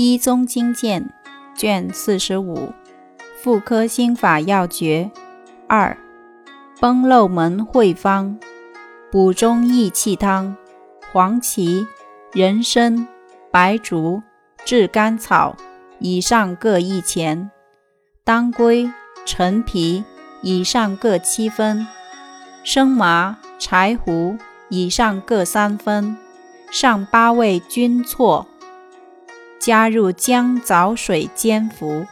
一宗经鉴卷四十五，妇科心法要诀二：崩漏门会方：补中益气汤，黄芪、人参、白术、炙甘草以上各一钱，当归、陈皮以上各七分，生麻、柴胡以上各三分，上八味均错。加入姜枣水煎服。